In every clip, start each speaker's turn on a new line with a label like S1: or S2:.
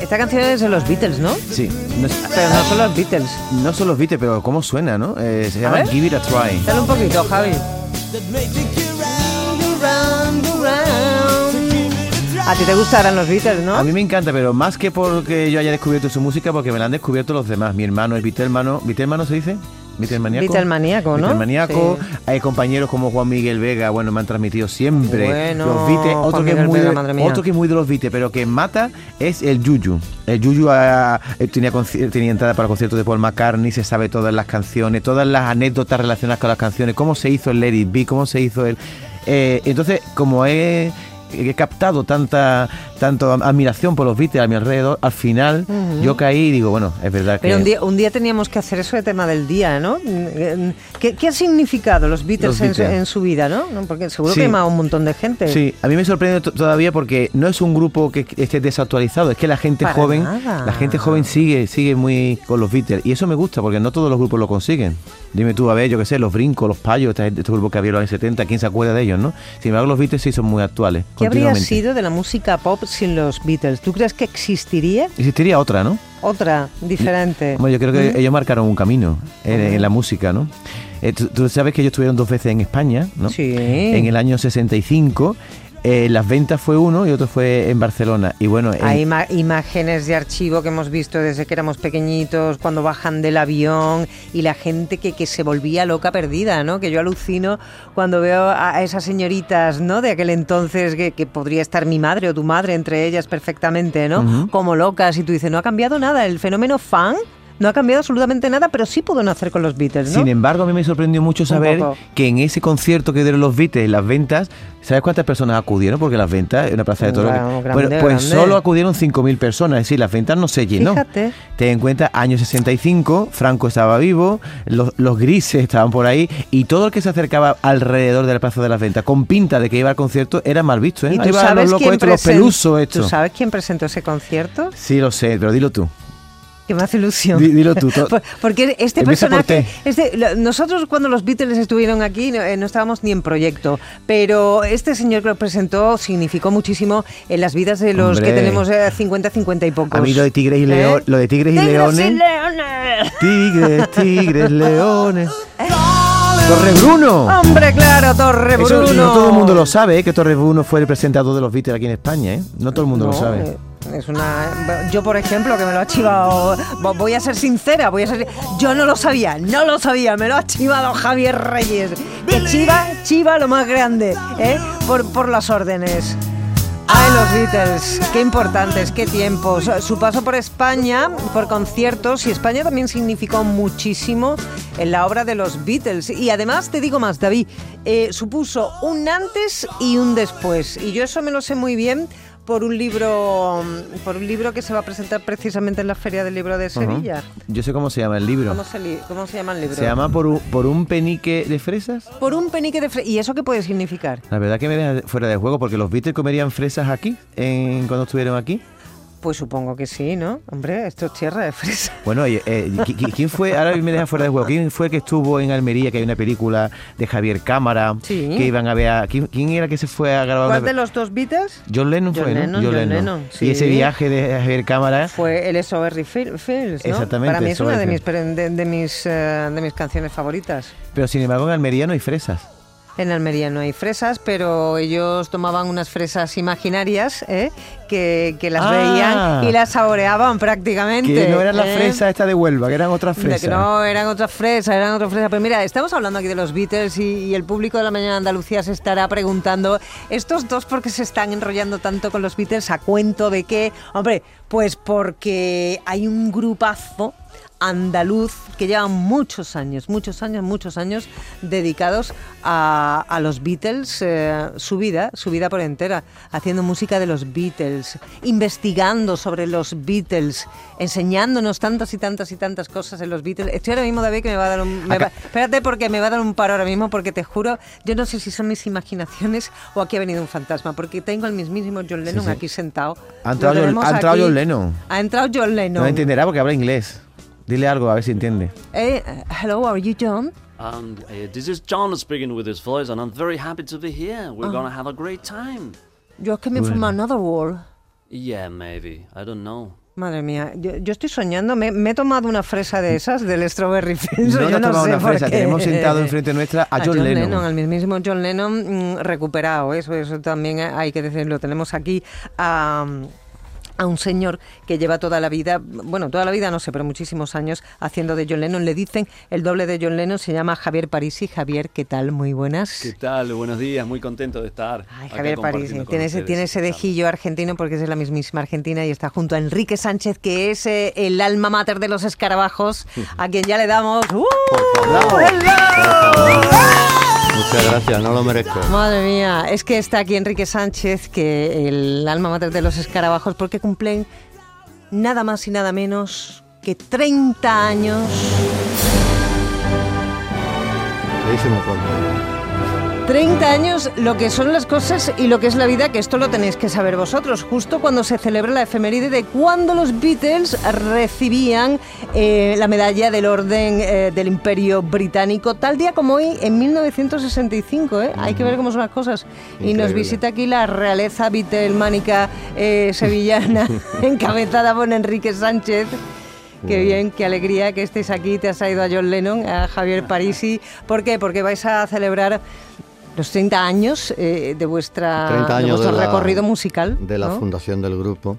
S1: Esta canción es de los Beatles, ¿no?
S2: Sí. No, es-
S1: Pero no son los Beatles.
S2: no son los Beatles, pero cómo suena, ¿no? Eh, se llama
S1: ver.
S2: Give It a Try.
S1: Dale un poquito, Javi. A ti te gustarán los Beatles, ¿no?
S2: A mí me encanta, pero más que porque yo haya descubierto su música, porque me la han descubierto los demás. Mi hermano es Beatlemano. ¿Beatlemano se dice? ¿Beatlemaníaco?
S1: Beatlemaníaco, ¿no? Sí.
S2: Hay compañeros como Juan Miguel Vega, bueno, me han transmitido siempre
S1: Bueno,
S2: los Beatles. Otro, que es muy
S1: Vega,
S2: de, otro que es muy de los Beatles, pero que mata es el Yuyu. El Yuyu ah, eh, tenía, tenía entrada para conciertos de Paul McCartney, se sabe todas las canciones, todas las anécdotas relacionadas con las canciones, cómo se hizo el Let It Be, cómo se hizo el... eh, entonces, como he, he captado tanta tanto admiración por los Beatles a mi alrededor, al final yo caí y digo, bueno, es verdad
S1: Pero
S2: que...
S1: un día, un día teníamos que hacer eso de tema del día, ¿no? ¿Qué, qué ha significado los Beatles,
S2: Los
S1: en su-. En, su, vida, no? Porque seguro
S2: Sí.
S1: que ha a un montón de gente.
S2: Sí, a mí me sorprende to- todavía porque no es un grupo que esté desactualizado, es que la gente
S1: Para
S2: joven,
S1: nada.
S2: la gente joven sigue, sigue muy con los Beatles y eso me gusta porque no todos los grupos lo consiguen. Dime tú, a ver, yo qué sé, los brincos, los payos, gente- estos grupos que había en los años 70, ¿quién se acuerda de ellos, no? Sin embargo, los Beatles sí son muy actuales.
S1: ¿Qué habría sido de la música pop sin los Beatles? ¿Tú crees que existiría
S2: Existiría otra, ¿no?
S1: otra diferente?
S2: Bueno, yo creo que ellos marcaron un camino en, en la música, ¿no? Eh, tú, tú sabes que ellos estuvieron dos veces en España, ¿no?
S1: Sí.
S2: En el año 65. Eh, las ventas fue uno y otro fue en Barcelona. Y bueno, en-
S1: Hay imágenes de archivo que hemos visto desde que éramos pequeñitos, cuando bajan del avión y la gente que, que se volvía loca perdida, ¿no? Que yo alucino cuando veo a a esas señoritas, ¿no? De aquel entonces que, que podría estar mi madre o tu madre entre ellas perfectamente, ¿no? Como locas y tú dices, no ha cambiado nada, el fenómeno fan no ha cambiado absolutamente nada, pero sí pudo nacer con los Beatles, ¿no?
S2: Sin embargo, a mí me sorprendió mucho saber que en ese concierto que dieron los Beatles, las ventas, ¿sabes cuántas personas acudieron? Porque las ventas, en una plaza de toros,
S1: Bueno,
S2: pues
S1: grande.
S2: solo acudieron 5.000 personas, es decir, las ventas no se llenó.
S1: Fíjate.
S2: Ten en cuenta, año 65, Franco estaba vivo, los, los grises estaban por ahí, y todo el que se acercaba alrededor de la plaza de las ventas con pinta de que iba al concierto era mal visto, ¿eh?
S1: ¿Y tú sabes,
S2: los locos estos, los pelusos
S1: ¿Tú
S2: estos.
S1: sabes quién presentó ese concierto?
S2: Sí, lo sé, pero dilo tú.
S1: Que me hace ilusión.
S2: Di- dilo tú,
S1: Porque este
S2: Empieza
S1: personaje. Este, nosotros, cuando los Beatles estuvieron aquí, no, eh, no estábamos ni en proyecto. Pero este señor que lo presentó significó muchísimo en las vidas de los
S2: Hombre.
S1: que tenemos eh, 50, 50 y pocos.
S2: A mí lo de tigres y
S1: ¿Eh?
S2: leones, lo de tigres y
S1: ¡Tigres
S2: leones. Tigres, tigres, leones. Torre Bruno.
S1: Hombre, claro, Torre
S2: Eso
S1: Bruno.
S2: no todo el mundo lo sabe, ¿eh? que Torre Bruno fue el presentador de los Beatles aquí en España, ¿eh? No todo el mundo lo sabe.
S1: Es una. Yo, por ejemplo, que me lo ha chivado. vo- Voy a ser sincera, voy a ser. Yo no lo sabía, no lo sabía, me lo ha chivado Javier Reyes. Que chiva, chiva lo más grande, ¿eh? Por, por las órdenes. Ay, los Beatles, qué importantes, qué tiempos. Su paso por España, por conciertos, y España también significó muchísimo en la obra de los Beatles. Y además, te digo más, David, eh, supuso un antes y un después. Y yo eso me lo sé muy bien por un libro, por un libro que se va a presentar precisamente en la Feria del Libro de. Sevilla.
S2: Yo sé cómo se llama el libro.
S1: ¿Cómo se, li- cómo se llama el libro?
S2: Se llama por un, por un penique de fresas.
S1: Por un penique de fre- ¿Y eso qué puede significar?
S2: La verdad que me deja fuera de juego porque los Beatles comerían fresas aquí, en, cuando estuvieron aquí.
S1: Pues supongo que sí, ¿no? Hombre, esto es tierra de fresa.
S2: Bueno, eh, ¿qui- qui- ¿quién fue? Ahora me deja fuera de juego. ¿Quién fue el que estuvo en Almería, que hay una película de Javier Cámara?
S1: Sí.
S2: Que iban a ver a... ¿Quién, quién era que se fue a grabar?
S1: ¿Cuál
S2: una-
S1: de los dos Beatles?
S2: John Lennon
S1: John
S2: fue, ¿no?
S1: Lennon, John Lennon,
S2: Y ese
S1: sí.
S2: viaje de Javier Cámara...
S1: Fue el SOR Fields, ¿no?
S2: Exactamente,
S1: Para mí es una de mis, de, de mis, eh, de mis canciones favoritas.
S2: Pero sin embargo en Almería no hay fresas.
S1: En Almería no hay fresas, pero ellos tomaban unas fresas imaginarias ¿eh? que, que las
S2: Ah.
S1: veían y las saboreaban prácticamente.
S2: Que no eran las
S1: ¿eh?
S2: fresas esta de Huelva, que eran otras
S1: De
S2: fresas.
S1: que no, eran otras fresas, eran otras fresas. Pero mira, estamos hablando aquí de los Beatles y, y el público de la mañana de Andalucía se estará preguntando, ¿estos dos por qué se están enrollando tanto con los Beatles? ¿A cuento de qué? Hombre, pues porque hay un grupazo andaluz que lleva muchos años, muchos años, muchos años dedicados a, a los Beatles, eh, su vida, su vida por entera, haciendo música de los Beatles, investigando sobre los Beatles, enseñándonos tantas y tantas y tantas cosas en los Beatles. Estoy ahora mismo, David, que me va a dar un... me va- espérate porque me va a dar un paro ahora mismo porque te juro, yo no sé si son mis imaginaciones o aquí ha venido un fantasma, porque tengo al mismísimo John Lennon
S2: sí.
S1: aquí sentado.
S2: Ha entrado John- ha entrado. John Lennon.
S1: Ha entrado John Lennon.
S2: No entenderá porque habla inglés. Dile algo, a ver si entiende.
S1: Eh, hello, are you John?
S3: Um, uh, this is John speaking with his voice, and I'm very happy to be here. We're gonna have a great time.
S1: You're coming from
S2: Bueno.
S1: another world.
S3: Yeah, maybe. I don't know.
S1: Madre mía, yo, yo estoy soñando, me, me he tomado una fresa de esas del Strawberry Fields.
S2: No
S1: yo
S2: has
S1: no
S2: tomado
S1: sé
S2: una fresa, tenemos sentado enfrente nuestra a John Lennon.
S1: al mismísimo John Lennon mm, recuperado, eso, eso también hay que decirlo. Tenemos aquí a a un señor que lleva toda la vida, bueno, toda la vida no sé, pero muchísimos años haciendo de John Lennon. Le dicen el doble de John Lennon, se llama Javier Parisi. Javier, ¿qué tal? Muy buenas.
S3: ¿Qué tal? Buenos días, muy contento de estar.
S1: Ay,
S3: acá
S1: Javier Parisi, tiene ese, tiene ese dejillo argentino porque es de la mismísima Argentina y está junto a Enrique Sánchez, que es eh, el alma mater de los escarabajos, a quien ya le damos... ¡Uh!
S4: favor.
S1: ¡Bravo!
S4: Muchas gracias, no lo merezco.
S1: Madre mía, es que está aquí Enrique Sánchez, que el alma mater de los escarabajos, porque cumplen nada más y nada menos que 30 años.
S4: Se pronto.
S1: 30 años, lo que son las cosas y lo que es la vida, que esto lo tenéis que saber vosotros, justo cuando se celebra la efeméride de cuando los Beatles recibían eh, la medalla del Orden eh, del Imperio Británico, tal día como hoy, en 1965, ¿eh? Hay que ver cómo son las cosas. Y nos visita aquí la realeza beatlemánica sevillana, encabezada por Enrique Sánchez. Qué bien, qué alegría que estéis aquí. Te has traído a John Lennon, a Javier Parisi. ¿Por qué? Porque vais a celebrar los 30 años eh, de, vuestra,
S4: 30
S1: de vuestro
S4: de la-
S1: recorrido musical.
S4: De la
S1: ¿no?
S4: fundación del grupo,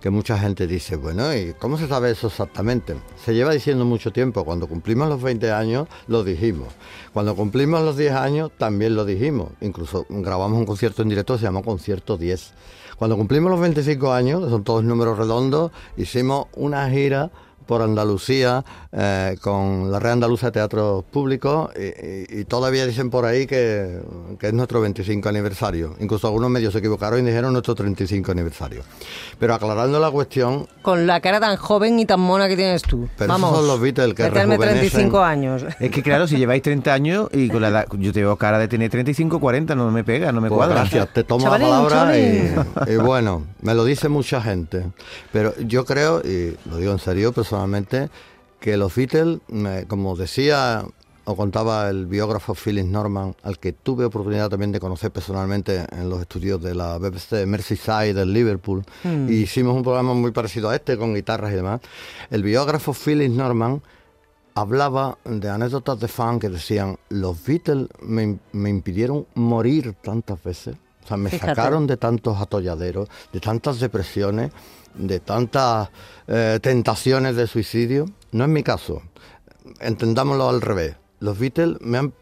S4: que mucha gente dice, bueno, ¿y cómo se sabe eso exactamente? Se lleva diciendo mucho tiempo, cuando cumplimos los 20 años lo dijimos, cuando cumplimos los 10 años también lo dijimos, incluso grabamos un concierto en directo, se llamó Concierto 10. Cuando cumplimos los 25 años, son todos números redondos, hicimos una gira por Andalucía eh, con la Red Andaluza de Teatro Público y, y- y todavía dicen por ahí que, que es nuestro 25 aniversario. Incluso algunos medios se equivocaron y dijeron nuestro 35 aniversario. Pero aclarando la cuestión,
S1: Con la cara tan joven y tan mona que tienes tú.
S4: Pero esos
S1: Vamos.
S4: son los Beatles que
S1: meterme
S4: rejuvenecen.
S1: 35 años.
S2: Es que claro, si lleváis 30 años y con la edad, yo te veo cara de tener 35, 40, no me pega, no me
S4: pues
S2: cuadra.
S4: gracias, te tomo
S1: Chavalín,
S4: la palabra y, y bueno, me lo dice mucha gente. Pero yo creo, y lo digo en serio personalmente, que los Beatles, como decía o contaba el biógrafo Phyllis Norman, al que tuve oportunidad también de conocer personalmente en los estudios de la BBC de Merseyside del Liverpool,
S1: Mm.
S4: y hicimos un programa muy parecido a este con guitarras y demás. El biógrafo Phyllis Norman hablaba de anécdotas de fan que decían, los Beatles me impidieron morir tantas veces, o sea, me
S1: Fíjate.
S4: sacaron de tantos atolladeros, de tantas depresiones, de tantas eh, tentaciones de suicidio. No es mi caso, entendámoslo al revés. Los Beatles me han-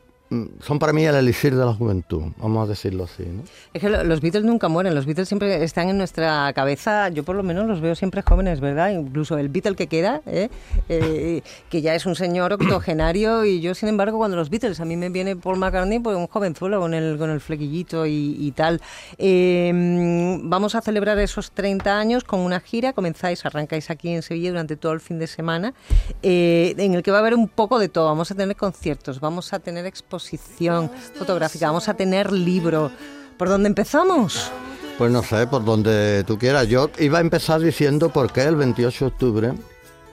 S4: son para mí el elixir de la juventud, vamos a decirlo así.
S1: Es que lo- los Beatles nunca mueren, los Beatles siempre están en nuestra cabeza, yo por lo menos los veo siempre jóvenes, ¿verdad? Incluso el Beatle que queda, ¿eh? Eh, que ya es un señor octogenario y yo sin embargo cuando los Beatles, a mí me viene Paul McCartney, pues un jovenzuelo con el, con el flequillito y, tal. Mm, vamos a celebrar esos 30 años con una gira, comenzáis, arrancáis aquí en Sevilla durante todo el fin de semana, eh, en el que va a haber un poco de todo, vamos a tener conciertos, vamos a tener exposición fotográfica, vamos a tener libro. ¿Por dónde empezamos?
S4: Pues no sé, por donde tú quieras. Yo iba a empezar diciendo por qué el 28 de octubre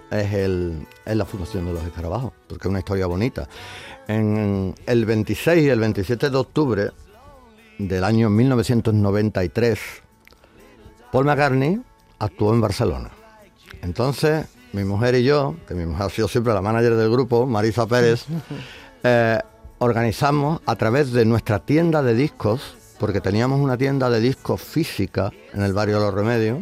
S4: es, el, es la fundación de los escarabajos, porque es una historia bonita. En el 26 y el 27 de octubre del año 1993, Paul McCartney actuó en Barcelona. Entonces, mi mujer y yo, que mi mujer ha sido siempre la manager del grupo, Marisa Pérez, eh, organizamos a través de nuestra tienda de discos, porque teníamos una tienda de discos física en el barrio de Los Remedios,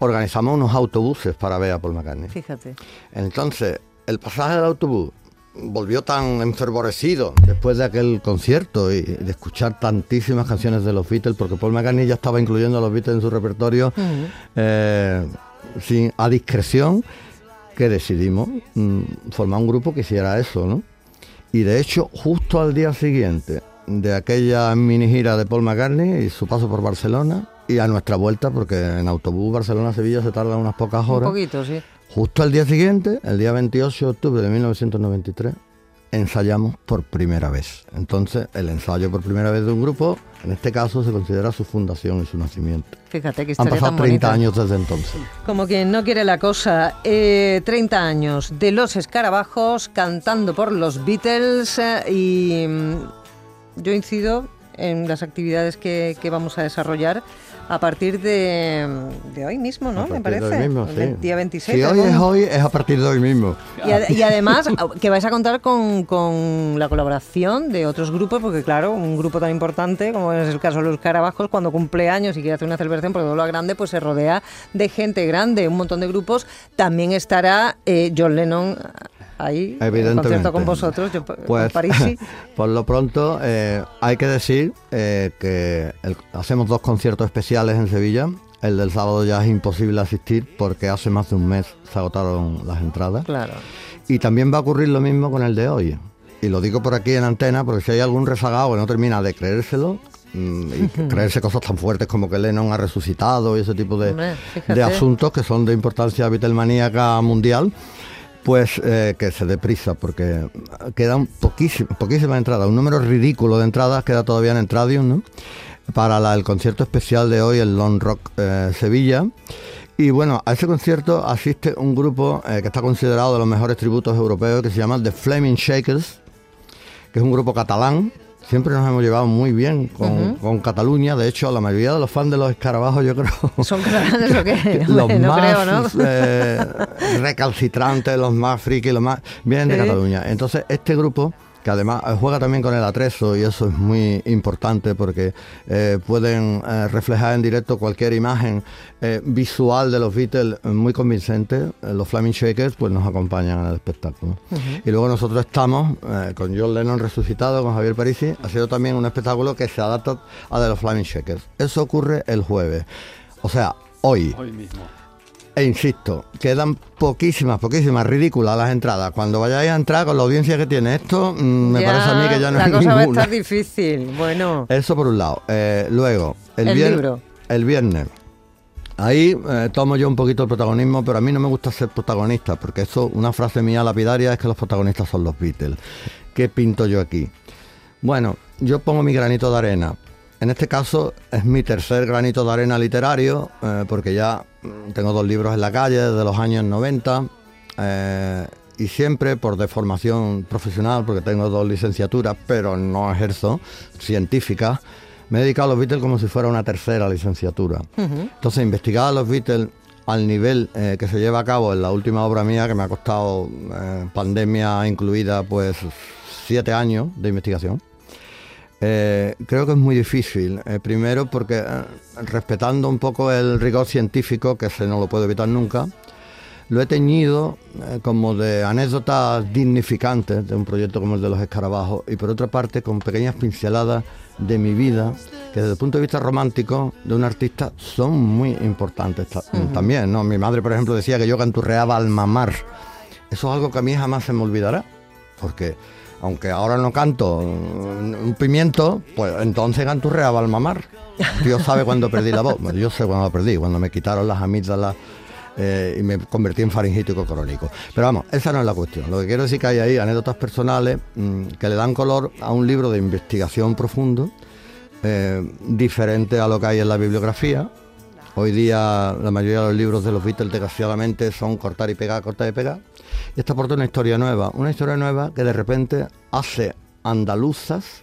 S4: organizamos unos autobuses para ver a Paul McCartney.
S1: Fíjate.
S4: Entonces, el pasaje del autobús volvió tan enfervorecido después de aquel concierto y de escuchar tantísimas canciones de los Beatles, porque Paul McCartney ya estaba incluyendo a los Beatles en su repertorio eh, sin, a discreción, que decidimos mm, formar un grupo que hiciera eso, ¿no? Y de hecho, justo al día siguiente de aquella mini gira de Paul McCartney y su paso por Barcelona, y a nuestra vuelta, porque en autobús Barcelona-Sevilla se tardan unas pocas
S1: Un
S4: horas.
S1: poquito, sí.
S4: Justo al día siguiente, el día 28 de octubre de 1993, ensayamos por primera vez. Entonces, el ensayo por primera vez de un grupo, en este caso, se considera su fundación y su nacimiento.
S1: Fíjate que
S4: Han pasado
S1: tan
S4: 30
S1: bonita.
S4: años desde entonces.
S1: Como quien no quiere la cosa, eh, 30 años de los escarabajos cantando por los Beatles eh, y mm, yo incido en las actividades que, que vamos a desarrollar a partir de, de hoy mismo, ¿no? Me
S4: de
S1: parece.
S4: hoy mismo, sí.
S1: Día 26.
S4: Si hoy es hoy, es a partir de hoy mismo.
S1: Y, ad- y además que vais a contar con, con la colaboración de otros grupos, porque claro, un grupo tan importante como es el caso de los Carabajos, cuando cumple años y quiere hacer una celebración porque todo lo grande, pues se rodea de gente grande, un montón de grupos. También estará eh, John Lennon ahí, en
S4: Evidentemente.
S1: concierto con vosotros, yo,
S4: Pues,
S1: Parisi.
S4: por lo pronto, eh, hay que decir eh, que el- hacemos dos conciertos especiales en Sevilla. El del sábado ya es imposible asistir porque hace más de un mes se agotaron las entradas.
S1: Claro.
S4: Y también va a ocurrir lo mismo con el de hoy. Y lo digo por aquí en antena porque si hay algún rezagado que no termina de creérselo, mm, y creerse cosas tan fuertes como que Lennon ha resucitado y ese tipo de, de asuntos que son de importancia Beatlemaníaca mundial, pues que se dé prisa porque quedan poquísimas, poquísimas entradas, un número ridículo de entradas queda todavía en Entradium, ¿no? Para la- el concierto especial de hoy, el Long Rock eh, Sevilla. Y bueno, a ese concierto asiste un grupo eh, que está considerado de los mejores tributos europeos que se llama The Flaming Shakers, que es un grupo catalán. Siempre nos hemos llevado muy bien con, con Cataluña. De hecho, la mayoría de los fans de los escarabajos, yo creo,
S1: ¿Son catalanes o qué?
S4: los
S1: no
S4: más
S1: creo, ¿no?
S4: eh, recalcitrantes, los más friki, los más vienen de. Cataluña. Entonces, este grupo que además eh, juega también con el atrezo y eso es muy importante porque eh, pueden eh, reflejar en directo cualquier imagen eh, visual de los Beatles muy convincente. Los Flaming Shakers pues nos acompañan en el espectáculo. Y luego nosotros estamos eh, con John Lennon resucitado, con Javier Parisi, haciendo también un espectáculo que se adapta a de los Flaming Shakers. Eso ocurre el jueves. O sea, hoy.
S3: Hoy mismo.
S4: E insisto, quedan poquísimas, poquísimas, ridículas las entradas. Cuando vayáis a entrar con la audiencia que tiene esto, mm, me
S1: Ya
S4: parece a mí que ya no
S1: La
S4: es
S1: cosa va a estar difícil. Bueno,
S4: Eso por un lado. Eh, luego, el,
S1: El
S4: vier-
S1: libro.
S4: El viernes. Ahí eh, tomo yo un poquito el protagonismo, pero a mí no me gusta ser protagonista, porque eso, una frase mía lapidaria es que los protagonistas son los Beatles. ¿Qué pinto yo aquí? Bueno, yo pongo mi granito de arena. En este caso es mi tercer granito de arena literario, eh, porque ya tengo dos libros en la calle desde los años 90 eh, y siempre por deformación profesional, porque tengo dos licenciaturas, pero no ejerzo, científicas, me he dedicado a los Beatles como si fuera una tercera licenciatura. Entonces, investigar a los Beatles al nivel eh, que se lleva a cabo en la última obra mía, que me ha costado pandemia incluida, pues siete años de investigación. Eh, creo que es muy difícil. Eh, primero porque eh, respetando un poco el rigor científico, que se no lo puedo evitar nunca, lo he teñido como de anécdotas dignificantes de un proyecto como el de los escarabajos y por otra parte con pequeñas pinceladas de mi vida que desde el punto de vista romántico de un artista son muy importantes ta- también. ¿no? Mi madre, por ejemplo, decía que yo canturreaba al mamar. Eso es algo que a mí jamás se me olvidará, porque aunque ahora no canto un un pimiento, pues entonces canturreaba al mamar. Dios sabe cuándo perdí la voz. Yo sé cuándo perdí, cuando me quitaron las amígdalas eh, y me convertí en faringítico crónico. Pero vamos, esa no es la cuestión. Lo que quiero decir que hay ahí anécdotas personales mm, que le dan color a un libro de investigación profundo, eh, diferente a lo que hay en la bibliografía. Hoy día la mayoría de los libros de los Beatles desgraciadamente son cortar y pegar, cortar y pegar. Y esta aporta una historia nueva, una historia nueva que de repente hace andaluzas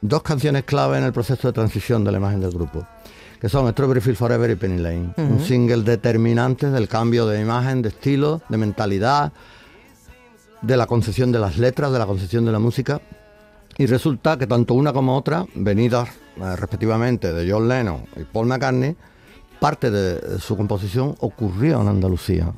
S4: dos canciones clave en el proceso de transición de la imagen del grupo, que son Strawberry Field Forever y Penny Lane, un single determinante del cambio de imagen, de estilo, de mentalidad, de la concepción de las letras, de la concepción de la música. Y resulta que tanto una como otra, venidas eh, respectivamente de John Lennon y Paul McCartney, parte de su composición ocurrió en Andalucía.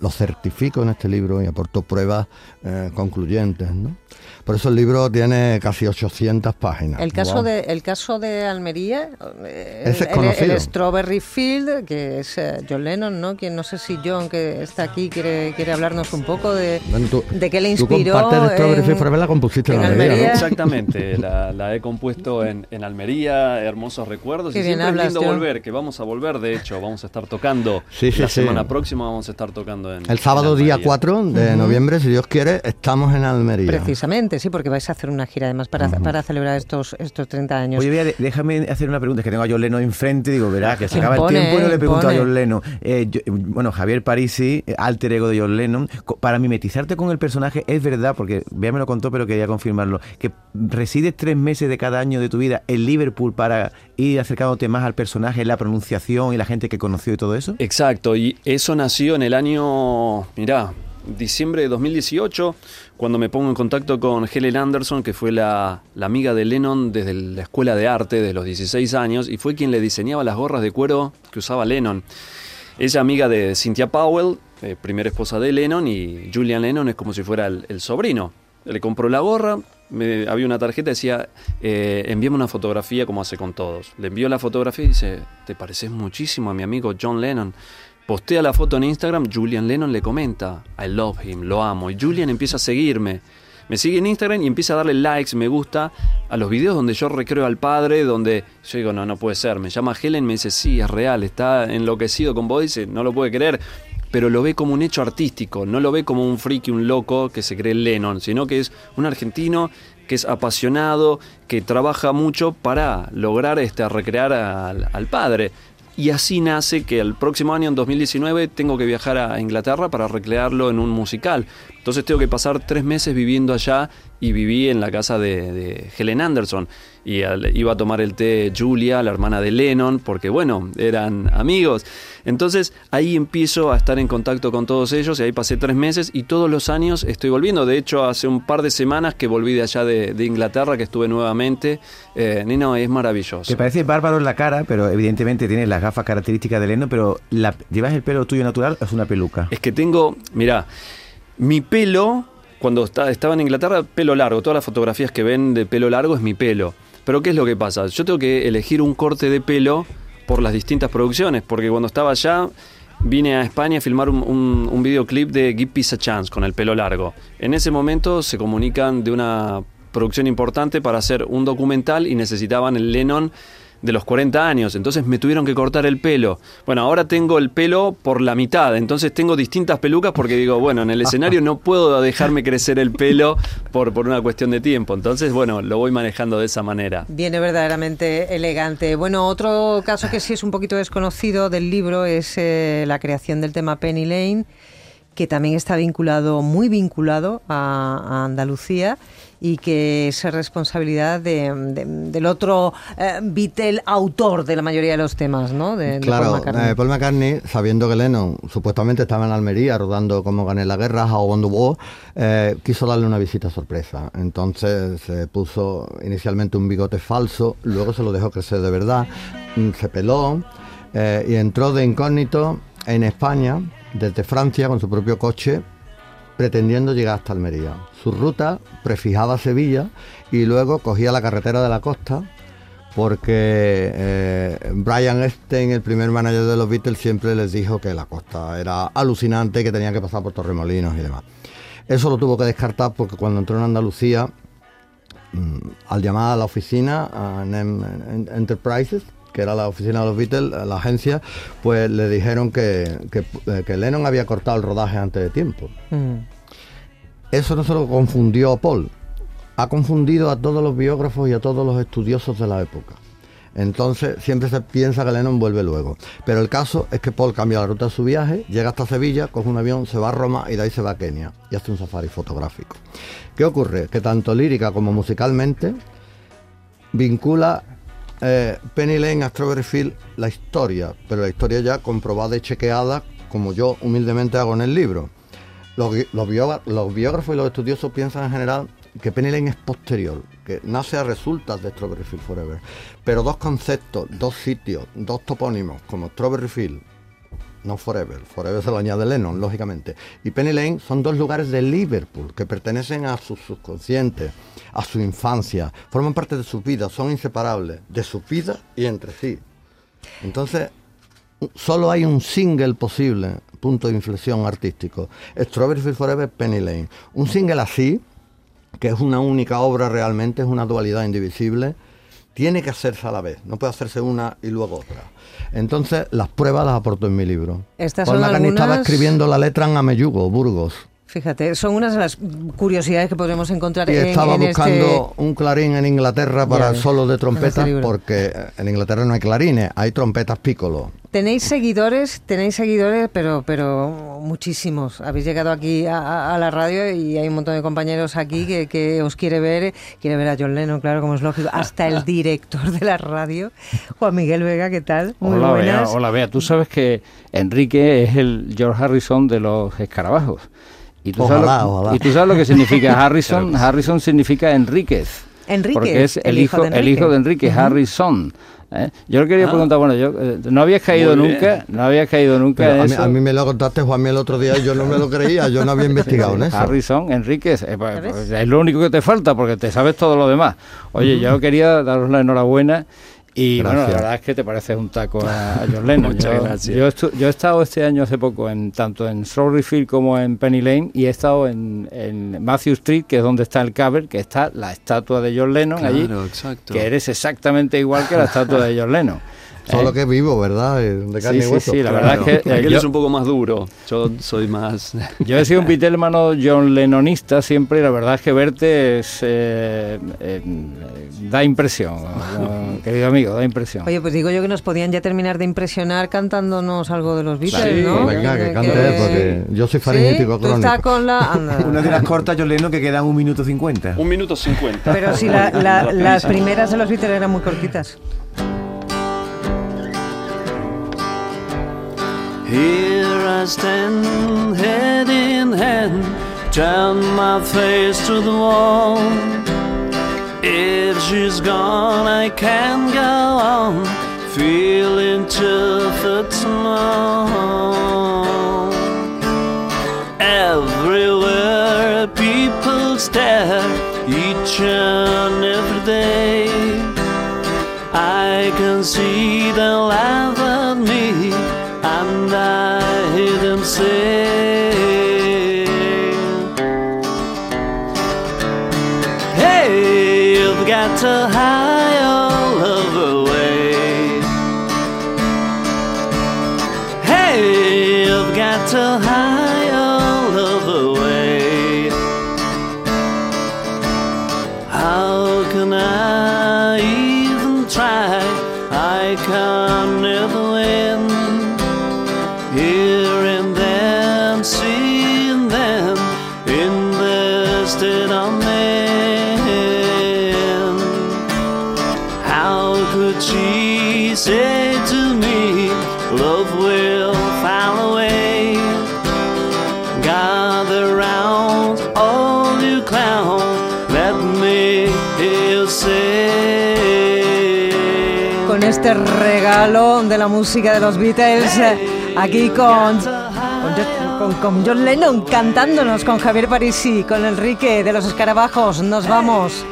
S4: Lo certifico en este libro y aporto pruebas eh, concluyentes. ¿no? Por eso el libro tiene casi 800 páginas.
S1: El caso,
S4: Wow.
S1: de, el caso de Almería, eh,
S4: Ese es
S1: el, el- el Strawberry Field, que es eh, John Lennon, ¿no? Quien no sé si John, que está aquí, quiere, quiere hablarnos un poco de,
S4: Bueno, tú-
S1: de qué le
S4: Tú
S1: inspiró.
S4: parte de Strawberry
S1: en-
S4: Field Forever la compusiste en,
S1: en
S4: Almería,
S1: Almería.
S4: ¿no?
S3: Exactamente, la, la he compuesto en, en Almería, hermosos recuerdos.
S1: Qué
S3: y
S1: bien
S3: siempre
S1: hablas,
S3: es lindo
S1: John.
S3: volver, que vamos a volver, de hecho, vamos a estar tocando.
S4: Sí, sí,
S3: la
S4: sí.
S3: semana próxima vamos a estar tocando en
S4: El sábado
S3: en
S4: día
S3: Almería.
S4: 4 de noviembre, si Dios quiere, estamos en Almería.
S1: Precisamente, sí, porque vais a hacer una gira además para, para celebrar estos, estos 30 años.
S2: Oye, Bea, déjame hacer una pregunta, es que tengo a John Lennon enfrente, digo, verá, que se
S1: Impone,
S2: acaba el tiempo y no le pregunto a. John Lennon. Eh, yo- bueno, Javier Parisi, eh, alter ego de John Lennon, para mimetizarte con el personaje, es verdad, porque Bea me lo contó, pero quería confirmarlo, que resides tres meses de cada año de tu vida en Liverpool para ir acercándote más al personaje, la pronunciación y la gente que conoció y todo eso?
S3: Exacto, y eso nació en el año, mirá, diciembre de 2018, cuando me pongo en contacto con Helen Anderson, que fue la, amiga de Lennon desde la escuela de arte de los 16 años, y fue quien le diseñaba las gorras de cuero que usaba Lennon. Ella amiga de Cynthia Powell, eh, primera esposa de Lennon, y Julian Lennon es como si fuera el, sobrino. Le compró la gorra, me- había una tarjeta decía, eh, envíame una fotografía como hace con todos. Le envió la fotografía y dice, te pareces muchísimo a mi amigo John Lennon. Postea la foto en Instagram, Julian Lennon le comenta, I love him, lo amo. Y Julian empieza a seguirme. Me sigue en Instagram y empieza a darle likes, me gusta, a los videos donde yo recreo al padre, donde yo digo, no, no puede ser. Me llama Helen, me dice, sí, es real, está enloquecido con vos, dice, no lo puede creer. Pero lo ve como un hecho artístico, no lo ve como un friki, un loco que se cree Lennon, sino que es un argentino que es apasionado, que trabaja mucho para lograr este, recrear al, al padre. Y así nace que el próximo año, en 2019, tengo que viajar a Inglaterra para recrearlo en un musical. Entonces tengo que pasar tres meses viviendo allá y viví en la casa de, de Helen Anderson. Y al- iba a tomar el té Julia, la hermana de Lennon, porque bueno, eran amigos. Entonces ahí empiezo a estar en contacto con todos ellos y ahí pasé tres meses y todos los años estoy volviendo. De hecho, hace un par de semanas que volví de allá de, de Inglaterra, que estuve nuevamente. Eh, y no, es maravilloso.
S2: Te parece bárbaro en la cara, pero evidentemente tienes las gafas características de Lennon, pero la- ¿llevas el pelo tuyo natural o es una peluca?
S3: Es que tengo, mira, mi pelo, cuando esta- estaba en Inglaterra, pelo largo. Todas las fotografías que ven de pelo largo es mi pelo. Pero ¿qué es lo que pasa? Yo tengo que elegir un corte de pelo por las distintas producciones, porque cuando estaba allá vine a España a filmar un, un- un videoclip de Give Peace a Chance con el pelo largo. En ese momento se comunican de una producción importante para hacer un documental y necesitaban el Lennon de los 40 años, entonces me tuvieron que cortar el pelo. Bueno, ahora tengo el pelo por la mitad, entonces tengo distintas pelucas porque digo, bueno, en el escenario no puedo dejarme crecer el pelo por, por una cuestión de tiempo, entonces bueno, lo voy manejando de esa manera.
S1: Viene verdaderamente elegante. Bueno, otro caso que sí es un poquito desconocido del libro es eh, la creación del tema Penny Lane, que también está vinculado, muy vinculado a, a Andalucía y que es responsabilidad de- de- del otro eh, autor de la mayoría de los temas, ¿no? De,
S4: Claro,
S1: Paul McCartney.
S4: eh, Paul McCartney, sabiendo que Lennon supuestamente estaba en Almería rodando Cómo gané la guerra, How Won the War, eh, quiso darle una visita sorpresa. Entonces se puso inicialmente un bigote falso, luego se lo dejó crecer de verdad, mm, se peló eh, y entró de incógnito en España, desde Francia, con su propio coche, pretendiendo llegar hasta Almería. Su ruta prefijaba Sevilla y luego cogía la carretera de la costa porque eh, Brian Epstein, el primer manager de los Beatles, siempre les dijo que la costa era alucinante, que tenían que pasar por Torremolinos y demás. Eso lo tuvo que descartar porque cuando entró en Andalucía, mm, al llamar a la oficina, a Enterprises, que era la oficina de los Beatles, a la agencia, pues le dijeron que, que, eh, que Lennon había cortado el rodaje antes de tiempo.
S1: Mm.
S4: Eso no se lo confundió a Paul, ha confundido a todos los biógrafos y a todos los estudiosos de la época. Entonces siempre se piensa que Lennon vuelve luego. Pero el caso es que Paul cambia la ruta de su viaje, llega hasta Sevilla, coge un avión, se va a Roma y de ahí se va a Kenia y hace un safari fotográfico. ¿Qué ocurre? Que tanto lírica como musicalmente vincula eh, Penny Lane Strawberry Field la historia, pero la historia ya comprobada y chequeada como yo humildemente hago en el libro. Los, los biógrafos y los estudiosos piensan en general que Penny Lane es posterior, que nace a resultas de Strawberry Field Forever. Pero dos conceptos, dos sitios, dos topónimos, como Strawberry Field, no Forever, Forever se lo añade Lennon, lógicamente, y Penny Lane son dos lugares de Liverpool que pertenecen a su subconsciente, a su infancia, forman parte de sus vidas, son inseparables, de sus vidas y entre sí. Entonces, solo hay un single posible, punto de inflexión artístico. Strawberry Forever, Penny Lane. Un single así, que es una única obra realmente, es una dualidad indivisible, tiene que hacerse a la vez, no puede hacerse una y luego otra. Entonces, las pruebas las aporto en mi libro.
S1: Estas
S4: Paul
S1: son
S4: McCartney estaba
S1: algunas-
S4: escribiendo la letra en Ameyugo, Burgos.
S1: Fíjate, son unas de las curiosidades que podremos encontrar
S4: Y
S1: en,
S4: estaba
S1: en
S4: buscando
S1: este...
S4: un clarín en Inglaterra para
S1: ves,
S4: solo de
S1: en
S4: trompetas,
S1: este libro.
S4: porque en Inglaterra no hay clarines, hay trompetas piccolo.
S1: Tenéis seguidores, tenéis seguidores, pero pero muchísimos. Habéis llegado aquí a, a- a la radio y hay un montón de compañeros aquí que, que os quiere ver, quiere ver a John Lennon, claro, como es lógico, hasta el director de la radio, Juan Miguel Vega, ¿qué tal? Muy
S5: hola, Bea,
S1: buenas.
S5: hola, Bea. Tú sabes que Enrique es el George Harrison de los escarabajos. Y tú,
S4: Ojalá,
S5: sabes, lo,
S4: ojalá.
S5: y tú sabes lo que significa Harrison. Harrison significa Enríquez.
S1: Enríquez,
S5: Porque es el,
S1: el hijo
S5: hijo,
S1: de
S5: el
S1: Enrique.
S5: hijo de Enrique,
S1: Ujú.
S5: Harrison. ¿eh? Yo le quería
S3: Ah.
S5: preguntar, bueno, yo eh, no habías caído
S3: Muy
S5: nunca,
S3: bien.
S5: no habías caído nunca en
S4: a, mí,
S5: eso.
S4: a mí me lo contaste, Juanmi, el otro día y yo no me lo creía, yo no había investigado en eso.
S5: Harrison, Enríquez, eh, pues, pues, es lo único que te falta porque te sabes todo lo demás. Oye, yo quería daros la enhorabuena y bueno, la verdad es que te pareces un taco a, John Lennon.
S3: Muchas
S5: yo,
S3: gracias.
S5: Yo, estu- yo he estado este año hace poco en tanto en Strawberry Field como en Penny Lane y he estado en, en Matthew Street, que es donde está el cover, que está la estatua de John Lennon allí,
S3: Claro, exacto.
S5: que eres exactamente igual que la estatua de John Lennon.
S4: Solo
S5: Eh,
S4: que vivo, ¿verdad? Eh, De carne
S5: Sí,
S4: y
S5: sí,
S4: hueso.
S5: sí, la
S3: Claro.
S5: verdad es que eh,
S3: Aquel
S5: yo-
S3: es un poco más duro. Yo soy más.
S5: Yo he sido un hermano John Lennonista siempre y la verdad es que verte es, eh, eh, da impresión, eh, querido amigo, da impresión.
S1: Oye, pues digo yo que nos podían ya terminar de impresionar cantándonos algo de los Beatles,
S5: Sí,
S1: ¿no?
S4: Venga, que cante, porque yo soy faringético
S1: ¿Sí?
S4: Crónico.
S1: con la... anda.
S2: Una de las cortas, John Lennon, que quedan un minuto cincuenta.
S3: Un minuto cincuenta.
S1: Pero si la- la- las primeras de los Beatles eran muy cortitas.
S3: Here I stand, head in hand, turn my face to the wall. If she's gone, I can't go on, feeling too small. Everywhere people stare, each and every day. I can see the laugh I come can never
S1: este regalo de la música de los Beatles, eh, aquí con, con, Jo- con- con John Lennon cantándonos, con Javier Parisi, con Enrique de los Escarabajos, nos vamos.